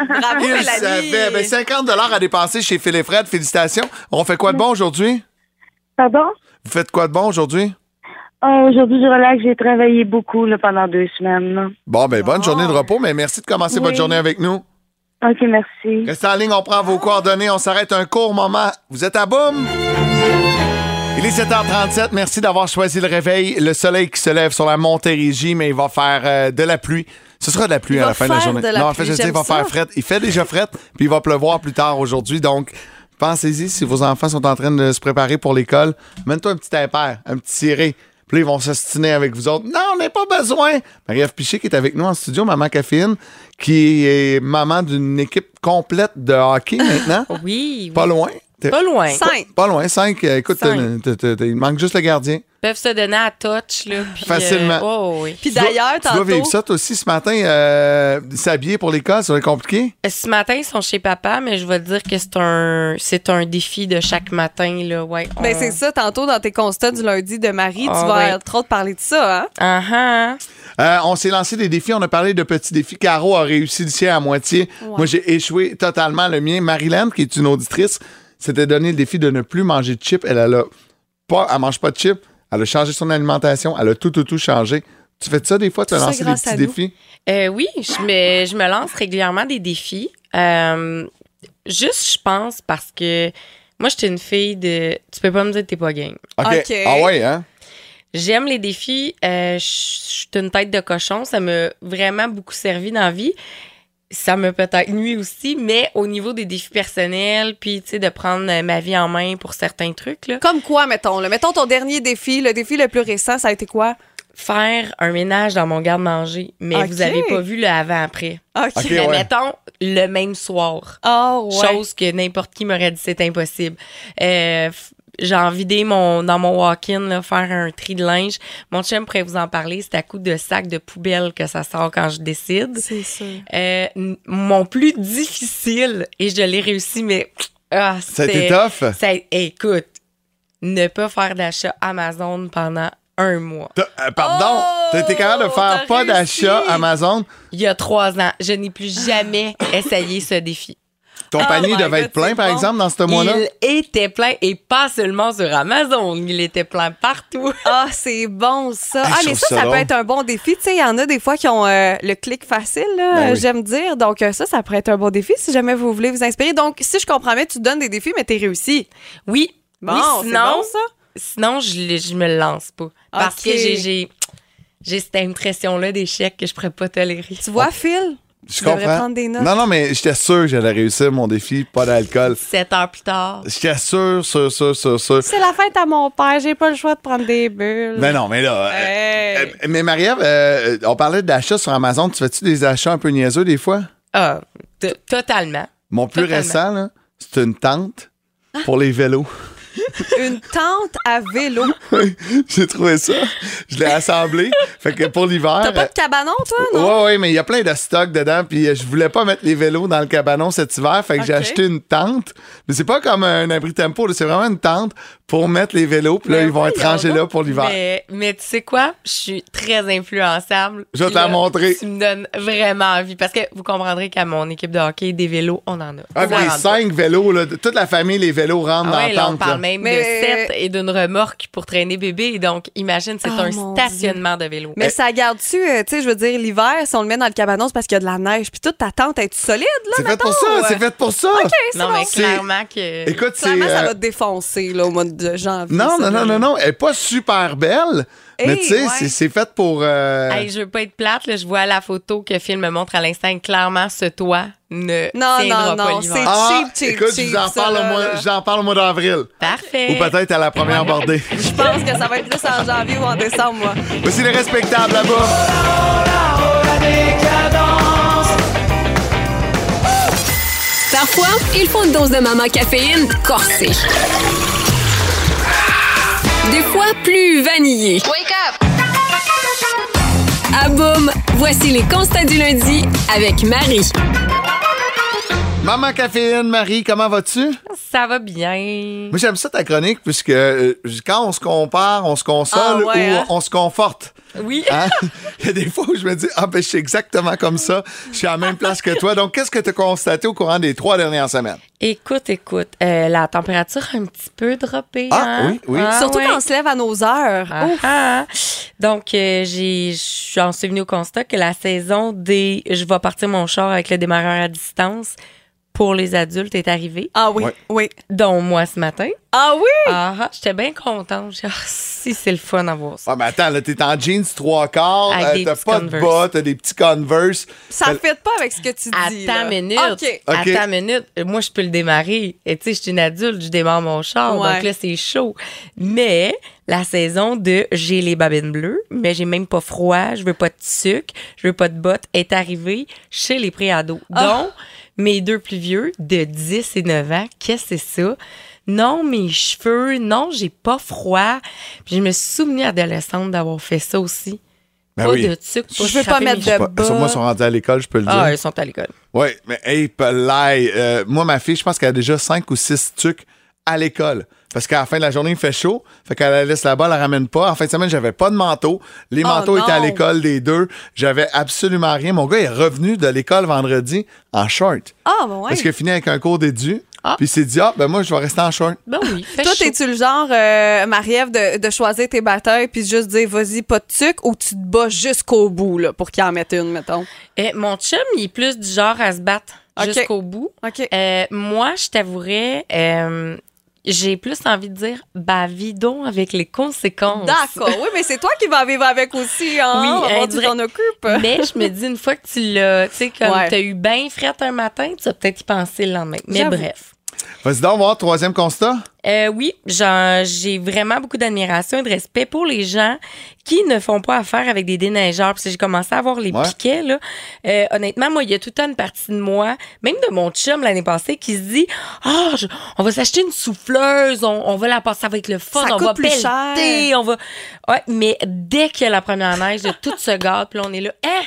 Bravo, il Mélanie. savait! Ben, 50 à dépenser chez Phil et Fred. Félicitations. On fait quoi de bon aujourd'hui? Pardon? Vous faites quoi de bon aujourd'hui? Oh, aujourd'hui, je relaxe. J'ai travaillé beaucoup là, pendant deux semaines. Bon, ben, bonne journée de repos, mais merci de commencer votre journée avec nous. OK, merci. Restez en ligne, on prend vos coordonnées, on s'arrête un court moment. Vous êtes à boum? Il est 7h37, merci d'avoir choisi le réveil. Le soleil qui se lève sur la Montérégie, mais il va faire euh, de la pluie. Ce sera de la pluie Il à la fin de la journée. de la non, en fait, je sais, il va ça. faire fret. Il fait déjà fret, puis il va pleuvoir plus tard aujourd'hui. Donc, pensez-y, si vos enfants sont en train de se préparer pour l'école, mène-toi un petit impair, un petit ciré. Puis ils vont s'ostiner avec vous autres. Non, on n'a pas besoin. Marie-Ève Piché qui est avec nous en studio, Maman Caféine, qui est maman d'une équipe complète de hockey maintenant. Oui. Pas loin. Pas loin. Cinq. Pas loin, cinq. Euh, Écoute, Cinq. t'as- t'as- t'as- il manque juste le gardien. peuvent se donner à touch, là. Puis, Facilement. euh, oh, oui. Puis Tu dois- d'ailleurs, Tu dois tantôt. vivre ça, toi aussi, ce matin, euh, s'habiller pour l'école, ça va être compliqué? Ce matin, ils sont chez papa, mais je vais te dire que c'est un, c'est un défi de chaque matin, là. Ouais. Ben, on- c'est ça, tantôt, dans tes constats du lundi de Marie, Ah, tu vas ouais. entre autres parler de ça, hein? Ah, ah. Euh, on s'est lancé des défis, on a parlé de petits défis. Caro a réussi le sien à moitié. Moi, j'ai échoué totalement le mien. Marilyn, qui est une auditrice, s'était donné le défi de ne plus manger de chips. Elle, elle a pas, elle mange pas de chips. Elle a changé son alimentation. Elle a tout, tout, tout changé. Tu fais ça des fois? Tu as lancé des petits défis? Euh, oui, je me, je me lance régulièrement des défis. Euh, juste, je pense, parce que moi, j'étais une fille de. Tu peux pas me dire que t'es pas game. Ah ouais, hein? J'aime les défis. Euh, je suis une tête de cochon. Ça m'a vraiment beaucoup servi dans la vie. Ça m'a peut-être nuit aussi, mais au niveau des défis personnels, puis, tu sais, de prendre euh, ma vie en main pour certains trucs, là. Comme quoi, mettons? Là? Mettons ton dernier défi, le défi le plus récent, ça a été quoi? Faire un ménage dans mon garde-manger, mais vous avez pas vu le avant-après. OK. OK, mais ouais. mettons, le même soir. Oh, ouais. Chose que n'importe qui m'aurait dit c'est impossible. Euh, j'ai envie mon dans mon walk-in faire un tri de linge. Mon chum pourrait vous en parler. C'est à coup de sac de poubelle que ça sort quand je décide. C'est ça. Euh, mon plus difficile et je l'ai réussi, mais ah, Ça a été tough? ça écoute, ne pas faire d'achat Amazon pendant un mois. Euh, pardon? Oh, T'as été capable de faire pas d'achat. Amazon? Il y a trois ans, je n'ai plus jamais essayé ce défi. Ton Oh panier devait God, être plein, par bon. exemple, dans ce mois-là? Il était plein et pas seulement sur Amazon, il était plein partout. Ah, c'est bon, ça. Hey, ah, mais ça, ça peut être un bon défi. Tu sais, il y en a des fois qui ont euh, le clic facile, Ben oui. j'aime dire. Donc, euh, ça, ça pourrait être un bon défi si jamais vous voulez vous inspirer. Donc, si je comprends bien, tu te donnes des défis, mais t'es réussi. Oui. Bon, oui, c'est sinon, bon, ça? sinon je, je me lance pas. Parce que j'ai, j'ai, j'ai cette impression-là d'échec que je pourrais pas tolérer. Tu vois, Phil? Je Tu comprends. prendre des notes. Non, non, mais j'étais sûr que j'allais réussir mon défi, pas d'alcool. Sept heures plus tard. J'étais sûr, sûr, sûr, sûr, sûr. C'est la fête à mon père, j'ai pas le choix de prendre des bulles. Mais non, mais là. euh, Hey. euh, mais Marie-Ève, euh, on parlait d'achats sur Amazon. Tu fais-tu des achats un peu niaiseux des fois? Ah, totalement. Mon plus Totalement. récent, là, c'est une tente pour les vélos. Une tente à vélo. J'ai trouvé ça. Je l'ai assemblé. fait que pour l'hiver. T'as pas de cabanon, toi, non? Ouais, ouais, mais il y a plein de stocks dedans. Puis euh, je voulais pas mettre les vélos dans le cabanon cet hiver. Fait que j'ai acheté une tente. Mais c'est pas comme un abri tempo. C'est vraiment une tente pour mettre les vélos. Puis là, Mais ils vont être rangés là pour l'hiver. Mais, mais tu sais quoi? Je suis très influençable. Je vais te la montrer. Tu me donnes vraiment envie. Parce que vous comprendrez qu'à mon équipe de hockey, des vélos, on en a. Ah, cinq vélos, là, toute la famille, les vélos rentrent Ah dans ouais, la là, on tente. parle là. même Mais- de sept et d'une remorque pour traîner bébé. Donc, imagine, c'est Oh, un stationnement de vélo. Mais ça garde-tu, euh, tu sais, je veux dire, l'hiver, si on le met dans le cabanon, c'est parce qu'il y a de la neige. Puis toute ta tente est solide, là, C'est fait pour ça, c'est fait pour ça. OK, c'est non, bon. mais C'est- clairement que. Écoute, c'est. Clairement, ça euh, va te défoncer, là, au mois de janvier. Non, non, non, non, non. Elle est pas super belle. Mais tu sais, ouais. c'est- c'est fait pour. euh, Hey, je veux pas être plate, là, je vois la photo que Phil me montre à l'instant. Clairement, ce toit ne Non, non, pas non, c'est- Ah, cheap, cheap, écoute, cheap, je vous en ça, parle, j'en parle au mois d'avril. Parfait. Ou peut-être à la première bordée. Je pense que ça va être plus en janvier ou en décembre, moi. Voici les respectables là-bas. Parfois, il faut une dose de maman caféine corsée. Des fois, plus vanillée. Wake up! À boum, voici les constats du lundi avec Marie. Maman Caféine, Marie, comment vas-tu? Ça va bien. Moi, j'aime ça ta chronique, puisque euh, quand on se compare, on se console Ah ouais, ou hein? on se conforte. Oui. Hein? Il y a des fois où je me dis, ah, ben, je suis exactement comme ça. Je suis à la même place que toi. Donc, qu'est-ce que tu as constaté au courant des trois dernières semaines? Écoute, écoute, euh, la température a un petit peu droppé. Ah, hein? oui, oui. Surtout ouais. quand on se lève à nos heures. Ah, ah. Donc, euh, j'ai, j'en suis venue au constat que la saison des je vais partir mon char avec le démarreur à distance pour les adultes est arrivée, Ah oui, Ouais. oui. dont moi ce matin. Ah oui? Ah, ah, j'étais bien contente. J'ai dit, Ah, si c'est le fun à voir ça. Ah, mais attends, là, t'es en jeans trois quarts, Avec euh, t'as petits pas de Converse. bas, t'as des petits Converse. Ça Euh, ne fait pas avec ce que tu dis. Attends une minute. OK. OK. Attends une minute. Moi, je peux le démarrer. Et tu sais, je suis une adulte, je démarre mon char. Ouais. Donc là, c'est chaud. Mais la saison de j'ai les babines bleues, mais j'ai même pas froid, je veux pas de sucre, je veux pas de bottes, est arrivée chez les préados. Ah. Donc, mes deux plus vieux, de 10 et 9 ans, qu'est-ce que c'est ça? Non, mes cheveux, non, j'ai pas froid. Puis je me suis souvenue adolescente d'avoir fait ça aussi. Ben pas oui. de sucre, pas Je veux pas mettre de bas. Moi, ils sont rendus à l'école, je peux le dire. Ah, ils sont à l'école. Oui, mais hey, euh, moi, ma fille, je pense qu'elle a déjà cinq ou six trucs à l'école. Parce qu'à la fin de la journée, il fait chaud. Fait qu'elle la laisse là-bas, elle la ramène pas. En fin de semaine, j'avais pas de manteau. Les Oh manteaux étaient à l'école des deux. J'avais absolument rien. Mon gars est revenu de l'école vendredi en short. Ah, ben ouais. Parce qu'il a fini avec un cours d'édu. Ah. Puis il s'est dit, ah, ben moi, je vais rester en short. Ben oui, Toi, t'es-tu le genre, euh, Marie-Ève, de, de choisir tes batailles puis juste dire, vas-y, pas de sucre, ou tu te bats jusqu'au bout, là, pour qu'il en mette une, mettons? Eh, mon chum, il est plus du genre à se battre jusqu'au bout. OK. Euh, moi, je t'avouerais, euh, j'ai plus envie de dire, bah, vidons avec les conséquences. D'accord. Oui, mais c'est toi qui vas vivre avec aussi, hein? Oui, On t'en occupes. Mais je me dis, une fois que tu l'as, tu sais, comme Ouais. t'as eu bien frette un matin, tu vas peut-être y penser le lendemain. Mais bref. Vas-y donc, voir, troisième constat. Euh, oui, j'en- j'ai vraiment beaucoup d'admiration et de respect pour les gens qui ne font pas affaire avec des déneigeurs. Parce que j'ai commencé à voir les Ouais. piquets. Là. Euh, honnêtement, moi, il y a toute une partie de moi, même de mon chum l'année passée, qui se dit Ah, je- on va s'acheter une souffleuse, on, on va la passer avec le fun, Ça on coûte va plus pelleter, cher. on va. Ouais, mais dès qu'il y a la première neige, de tout se gâte, puis là, on est là, eh,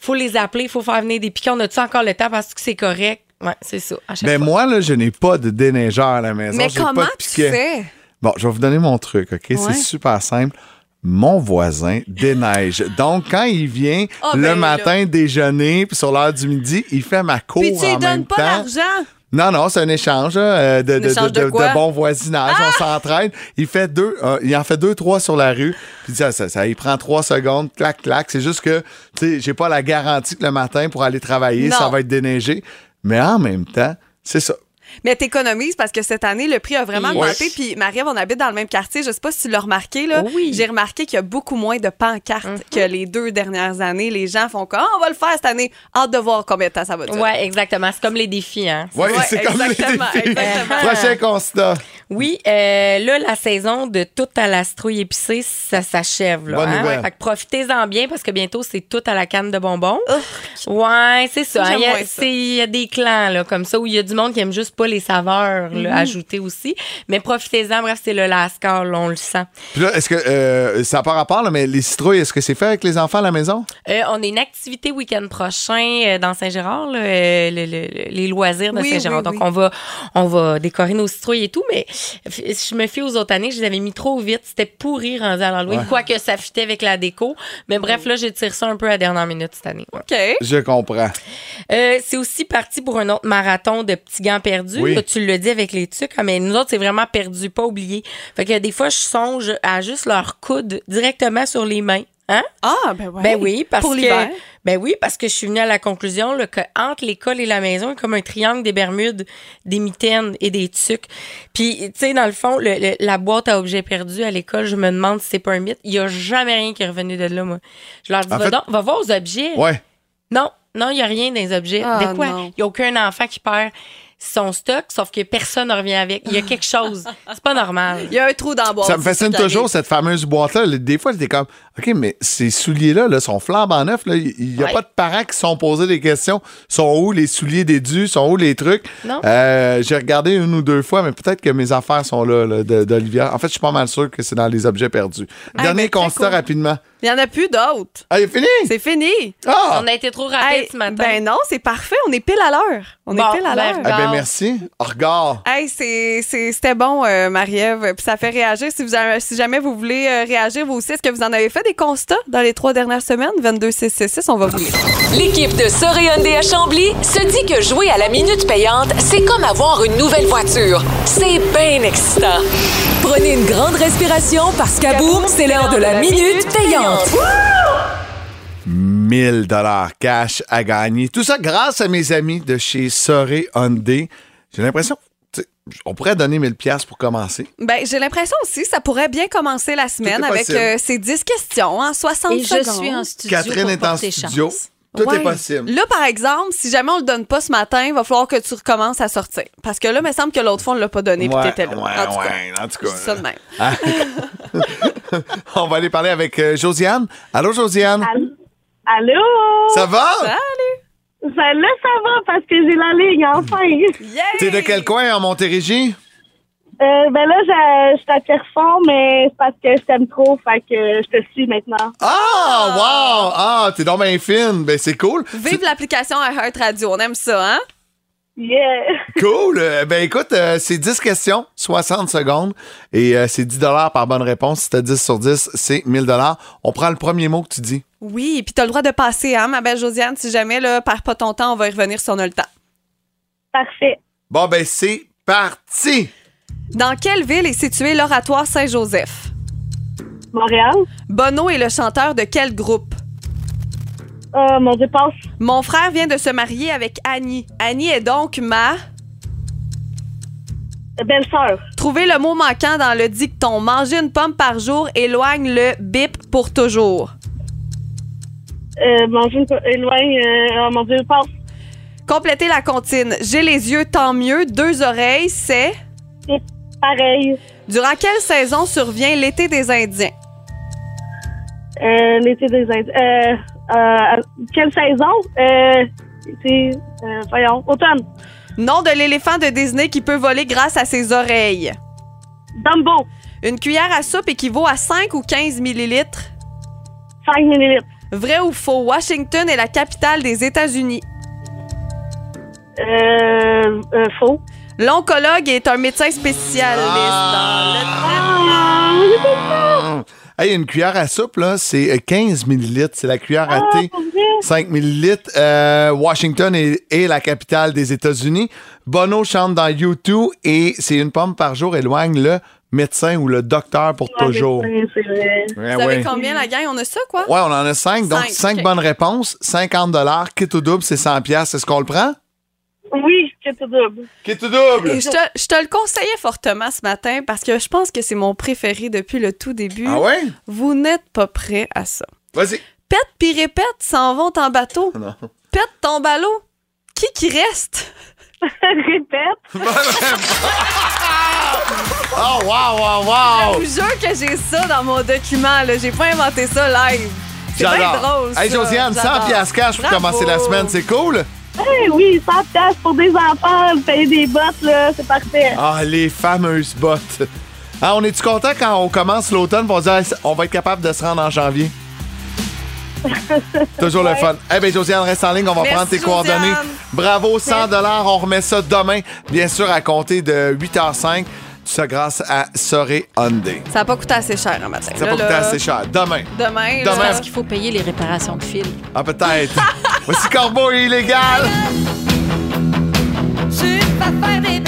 faut les appeler, faut faire venir des piquets. On a-tu encore le temps parce que c'est correct? Ouais, c'est ça. À chaque Ben fois. moi, là, je n'ai pas de déneigeur à la maison. mais comment pas de tu piquet. fais? Bon, je vais vous donner mon truc, OK? Ouais. C'est super simple. Mon voisin déneige. Donc, quand il vient Ah, le ben matin déjeuner, puis sur l'heure du midi, il fait ma cour Puis tu lui en même donnes pas temps. l'argent? Non, non, c'est un échange euh, de, de, échange de- de de- quoi? Ah! de bon voisinage. On s'entraide. Il fait deux, euh, il en fait deux, trois sur la rue. Puis ça, ça, ça, il prend trois secondes, clac, clac. C'est juste que, tu sais, j'ai pas la garantie que le matin pour aller travailler, Non. ça va être déneigé. Mais en même temps, c'est ça. Mais t'économises parce que cette année, le prix a vraiment augmenté. Puis Marie-Ève, on habite dans le même quartier. Je sais pas si tu l'as remarqué, là. Oui. J'ai remarqué qu'il y a beaucoup moins de pancartes que les deux dernières années. Les gens font comme, Ah, on va le faire cette année. Hâte de voir combien de temps ça va durer. Ouais, exactement. C'est comme les défis, hein. Ouais, Ouais, c'est comme les exactement, défis. exactement. Prochain constat. Oui, euh, là, la saison de tout à la citrouille épicée, ça s'achève. Là, Bonne hein? nouvelle. Fait que profitez-en bien parce que bientôt, c'est tout à la canne de bonbons. Ouais, c'est ça. Il y, y a des clans là, comme ça où il y a du monde qui aime juste pas les saveurs là, ajoutées aussi. Mais profitez-en. Bref, c'est le lascar, là, on le sent. Puis là, est-ce que euh, ça n'a pas rapport, là, mais les citrouilles, est-ce que c'est fait avec les enfants à la maison? Euh, on a une activité week-end prochain euh, dans Saint-Gérard, là, euh, le- le- les loisirs de Oui, Saint-Gérard. oui, Donc, oui. on va on va décorer nos citrouilles et tout, mais je me fie aux autres années, je les avais mis trop vite. C'était pourri rendu à l'Halloween, Ouais. quoique ça fitait avec la déco. Mais bref, là, j'étire ça un peu à la dernière minute cette année. OK. Je comprends. Euh, c'est aussi parti pour un autre marathon de petits gants perdus. Oui. Là, tu le dis avec les tucs, ah, mais nous autres, c'est vraiment perdu, pas oublié. Fait que des fois, je songe à juste leur coude directement sur les mains. Hein? Ah, ben ouais. Ben oui, parce Pour que l'hiver. ben oui, parce que je suis venue à la conclusion là, que entre l'école et la maison, il y a comme un triangle des Bermudes, des mitaines et des tucs. Puis tu sais dans le fond, le- le- la boîte à objets perdus à l'école, je me demande si c'est pas un mythe. Il y a jamais rien qui est revenu de là moi. Je leur dis va, fait- donc, va voir aux objets. Ouais. Non, non, il y a rien dans les objets. Ah, de quoi? Il y a aucun enfant qui perd son stock, sauf que personne ne revient avec. Il y a quelque chose. C'est pas normal. Il y a un trou dans la boîte. Ça me fascine toujours, cette fameuse boîte-là. Des fois, j'étais comme, OK, mais ces souliers-là là, sont flambant neufs. là. Il n'y a Ouais. pas de parents qui se sont posés des questions. Sont où les souliers des dus? Sont où les trucs? Non. Euh, J'ai regardé une ou deux fois, mais peut-être que mes affaires sont là, là, de- d'Olivia. En fait, je suis pas mal sûr que c'est dans les objets perdus. Ah, Dernier ben, constat cool. rapidement. Il y en a plus d'autres. Ah, il est fini? C'est fini. Ah! On a été trop rapide Hey, ce matin. ben non, c'est parfait. On est pile à l'heure. On Bon, est pile à ben, l'heure. Ah ben merci. Au regard. Hey, c'est- c'est- c'était bon, euh, Marie-Ève. Puis ça fait réagir. Si, vous avez- si jamais vous voulez euh, réagir, vous aussi, est-ce que vous en avez fait des constats dans les trois dernières semaines? 22666, on va vous lire. L'équipe de Soré Hyundai à Chambly se dit que jouer à la minute payante, c'est comme avoir une nouvelle voiture. C'est bien excitant. Prenez une grande respiration parce qu'à boum, c'est l'heure de la minute payante. 1000 dollars cash à gagner. Tout ça grâce à mes amis de chez Soré Hyundai. J'ai l'impression, on pourrait donner 1000 pièces pour commencer. Ben, j'ai l'impression aussi ça pourrait bien commencer la semaine avec euh, ces 10 questions en 60 Et je secondes. suis en studio Catherine pour est en studio. chance. Tout est possible. Là, par exemple, si jamais on le donne pas ce matin, il va falloir que tu recommences à sortir. Parce que là, il me semble que l'autre fois, on l'a pas donné puis t'étais là. ouais, en tout ouais, en tout cas, ça de même. On va aller parler avec euh, Josiane. Allô, Josiane? Allô? Ça va? Salut! Ça, là, ça va parce que j'ai la ligne, enfin. T'es de quel coin en Montérégie? Euh, ben là, je je suis à Pierrefonds, mais c'est parce que je t'aime trop, fait que je te suis maintenant. Ah, wow! Ah, t'es donc bien fine. Ben, c'est cool. Vive l'application Heart Radio, on aime ça, hein? Yeah! Cool. Euh, Ben écoute, euh, c'est 10 questions, 60 secondes et euh, c'est 10 dollars par bonne réponse. Si t'as 10 sur 10, c'est 1000 dollars. On prend le premier mot que tu dis. Oui, puis t'as le droit de passer, hein, ma belle Josiane. Si jamais, là, perds pas ton temps, on va y revenir si on a le temps. Parfait. Bon, ben c'est parti. Dans quelle ville est situé l'oratoire Saint-Joseph? Montréal? Bono est le chanteur de quel groupe? Euh, mon. Mon frère vient de se marier avec Annie. Annie est donc ma... Belle-sœur. Trouvez le mot manquant dans le dicton. Manger une pomme par jour éloigne le bip pour toujours. Euh, manger une po- éloigne, euh, oh, mon Dieu, passe. Complétez la comptine. J'ai les yeux, tant mieux. Deux oreilles, c'est... C'est pareil. Durant quelle saison survient l'été des Indiens? Euh, l'été des Indes. Euh, euh, quelle saison? Euh, c'est, euh, voyons, automne. Nom de l'éléphant de Disney qui peut voler grâce à ses oreilles. Dumbo. Une cuillère à soupe équivaut à 5 ou 15 millilitres. 5 millilitres. Vrai ou faux? Washington est la capitale des États-Unis. Euh, euh, faux. L'oncologue est un médecin spécialiste Ah, Ah. Hey, une cuillère à soupe, là, c'est euh, 15 millilitres. C'est la cuillère à thé. 5 millilitres. Euh, Washington est, est la capitale des États-Unis. Bono chante dans YouTube et c'est une pomme par jour éloigne le médecin ou le docteur pour toujours. Oui, c'est vrai. Ouais, Vous savez ouais. combien la gang? On a ça, quoi? Ouais, on en a 5. Donc, Cinq, 5 ok. bonnes réponses. 50 Kit au double, c'est 100 pièces. Est-ce qu'on le prend? Oui, c'est tout double. Kit au double! Et je, te, je te le conseillais fortement ce matin parce que je pense que c'est mon préféré depuis le tout début. Ah ouais? Vous n'êtes pas prêt à ça. Vas-y. Pète puis répète, s'en vont en bateau. Non. Pète ton ballot. Qui qui reste? Répète. Oh, wow, wow, Je wow! vous jure que j'ai ça dans mon document. là. J'ai pas inventé ça live. C'est bien J'adore. drôle. Hey, ça. Josiane, 100 J'adore. pièces cash pour Bravo. commencer la semaine. C'est cool? Eh oui, 100 piastres pour des enfants, payer des bottes, là, c'est parfait. Ah, les fameuses bottes. Ah, on est-tu content quand on commence l'automne pour dire Hey, on va être capable de se rendre en janvier? Toujours le fun. Eh bien, Josiane, reste en ligne. On va Merci, prendre tes Josiane. coordonnées. Bravo, 100 On remet ça demain, bien sûr, à compter de 8h05. Tout ça grâce à Soré Hyundai? Ça n'a pas coûté assez cher un matin. Ça va coûter là, assez cher. Demain. Demain, Demain. Parce qu'il faut payer les réparations de fil. Ah, peut-être. Voici Corbeau et illégal. Tu vas faire des